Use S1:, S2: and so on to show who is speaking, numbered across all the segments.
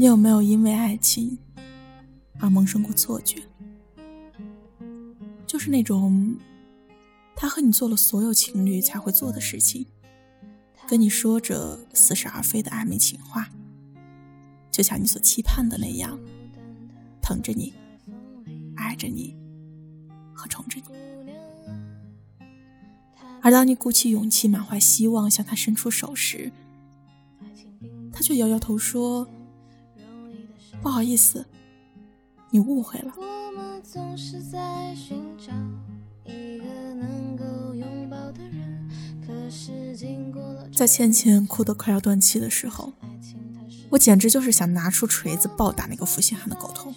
S1: 你有没有因为爱情而萌生过错觉？就是那种他和你做了所有情侣才会做的事情，跟你说着似是而非的暧昧情话，就像你所期盼的那样，疼着你，爱着你，和宠着你。而当你鼓起勇气、满怀希望向他伸出手时，他却摇摇头说。不好意思，你误会了。在倩倩哭得快要断气的时候，我简直就是想拿出锤子暴打那个负心汉的狗头。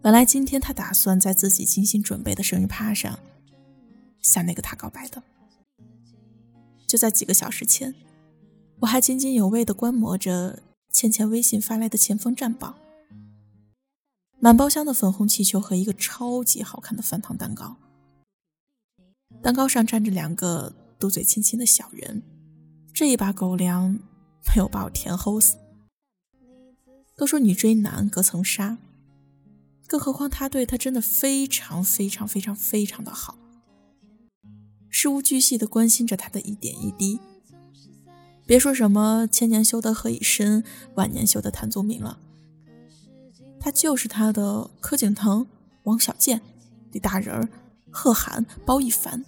S1: 本来今天他打算在自己精心准备的生日趴上向那个他告白的，就在几个小时前，我还津津有味地观摩着。倩倩微信发来的前锋战报，满包厢的粉红气球和一个超级好看的翻糖蛋糕，蛋糕上站着两个嘟嘴亲亲的小人，这一把狗粮没有把我甜齁死。都说女追男隔层纱，更何况他对她真的非常非常非常非常的好，事无巨细的关心着她的一点一滴。别说什么千年修得何以深，万年修得谭宗明了。他就是他的柯景腾、王小贱、李大人、贺涵、包奕凡。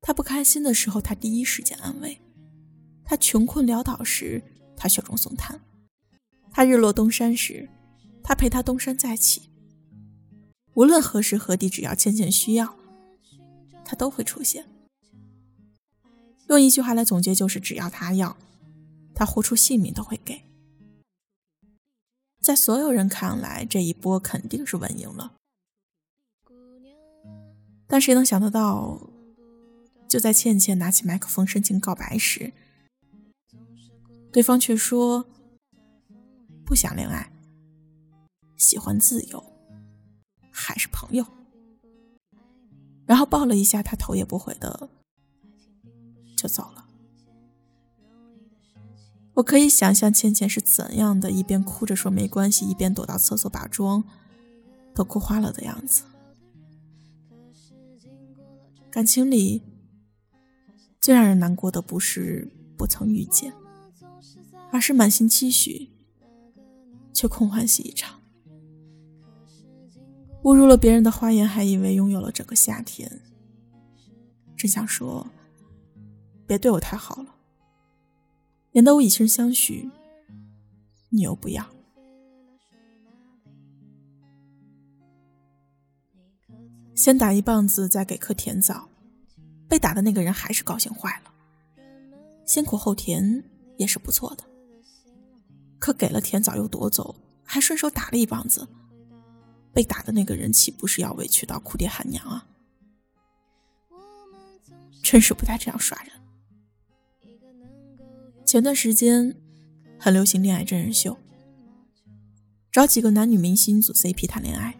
S1: 他不开心的时候，他第一时间安慰；他穷困潦倒时，他雪中送炭；他日落东山时，他陪他东山再起。无论何时何地，只要倩倩需要，他都会出现。用一句话来总结，就是只要他要，他豁出性命都会给。在所有人看来，这一波肯定是稳赢了。但谁能想得到，就在倩倩拿起麦克风深情告白时，对方却说不想恋爱，喜欢自由，还是朋友。然后抱了一下他，头也不回的。就走了。我可以想象倩倩是怎样的，一边哭着说没关系，一边躲到厕所把妆都哭花了的样子。感情里最让人难过的不是不曾遇见，而是满心期许却空欢喜一场。误入了别人的花园，还以为拥有了整个夏天。真想说。别对我太好了，免得我以身相许，你又不要。先打一棒子，再给颗甜枣，被打的那个人还是高兴坏了。先苦后甜也是不错的，可给了甜枣又夺走，还顺手打了一棒子，被打的那个人岂不是要委屈到哭爹喊娘啊？真是不带这样耍人。前段时间很流行恋爱真人秀，找几个男女明星组 CP 谈恋爱。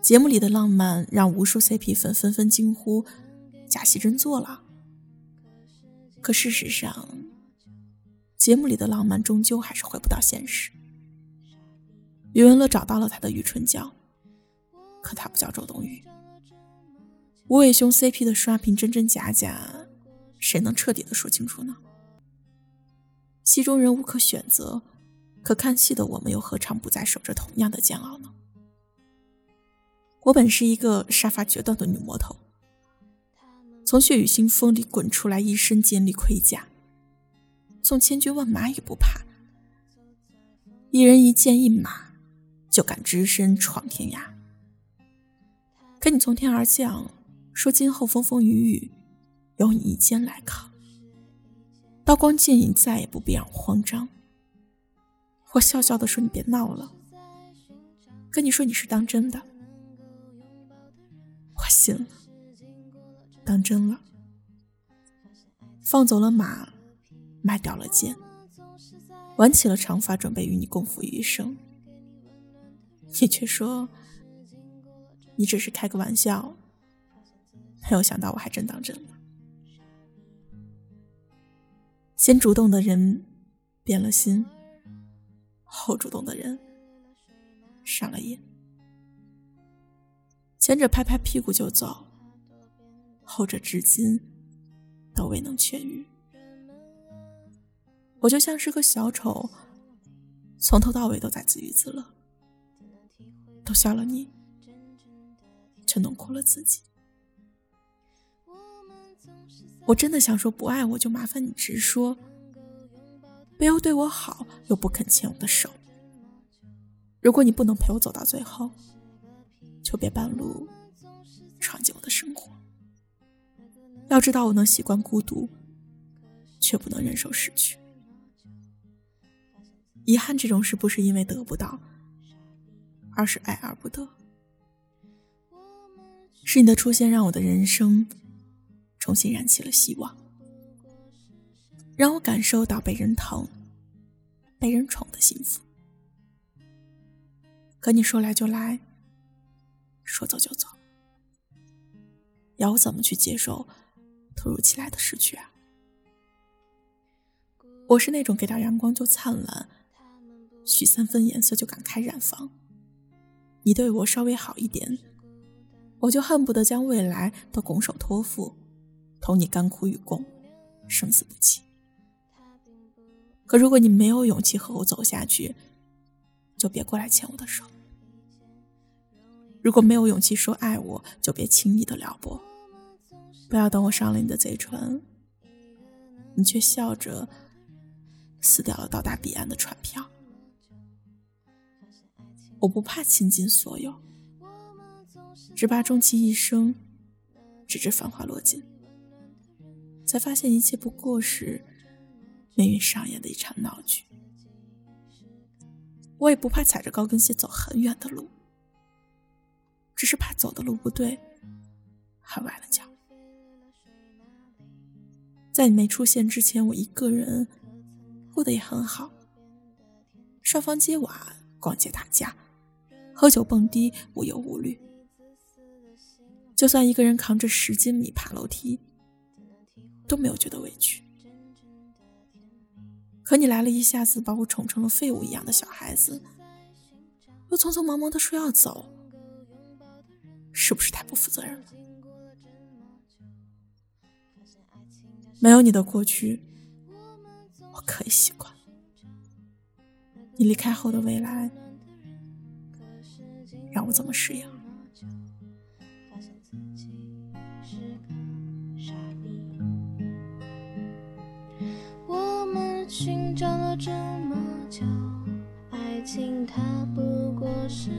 S1: 节目里的浪漫让无数 CP 粉纷纷惊呼：“假戏真做了。”可事实上，节目里的浪漫终究还是回不到现实。余文乐找到了他的余春娇，可他不叫周冬雨。无尾熊 CP 的刷屏真真假假，谁能彻底的说清楚呢？戏中人无可选择，可看戏的我们又何尝不再守着同样的煎熬呢？我本是一个杀伐决断的女魔头，从血雨腥风里滚出来，一身尖利盔甲，从千军万马也不怕，一人一剑一马，就敢只身闯天涯。可你从天而降，说今后风风雨雨，由你一肩来扛。刀光剑影，再也不必让我慌张。我笑笑的说：“你别闹了。”跟你说你是当真的，我信了，当真了。放走了马，卖掉了剑，挽起了长发，准备与你共赴余生。你却说，你只是开个玩笑，没有想到我还真当真了。先主动的人变了心，后主动的人上了瘾。前者拍拍屁股就走，后者至今都未能痊愈。我就像是个小丑，从头到尾都在自娱自乐，都笑了你，却弄哭了自己。我真的想说，不爱我就麻烦你直说，不要对我好又不肯牵我的手。如果你不能陪我走到最后，就别半路闯进我的生活。要知道，我能习惯孤独，却不能忍受失去。遗憾这种事不是因为得不到，而是爱而不得。是你的出现让我的人生重新燃起了希望，让我感受到被人疼、被人宠的幸福。可你说来就来，说走就走，要我怎么去接受突如其来的失去啊？我是那种给点阳光就灿烂。许三分颜色就敢开染坊。你对我稍微好一点，我就恨不得将未来都拱手托付，同你甘苦与共，生死不弃。可如果你没有勇气和我走下去，就别过来牵我的手。如果没有勇气说爱我，就别轻易的撩拨。不要等我上了你的贼船，你却笑着撕掉了到达彼岸的船票。我不怕倾尽所有，只怕终其一生，直至繁华落尽，才发现一切不过是命运上演的一场闹剧。我也不怕踩着高跟鞋走很远的路，只是怕走的路不对，还崴了脚。在你没出现之前，我一个人过得也很好，上房揭瓦，逛街打架。喝酒蹦迪，无忧无虑。就算一个人扛着十斤米爬楼梯，都没有觉得委屈。可你来了一下子，把我宠成了废物一样的小孩子，又匆匆忙忙的说要走，是不是太不负责任了？没有你的过去，我可以习惯。你离开后的未来。让我怎么适应？寻找了这么久，爱情它不过是。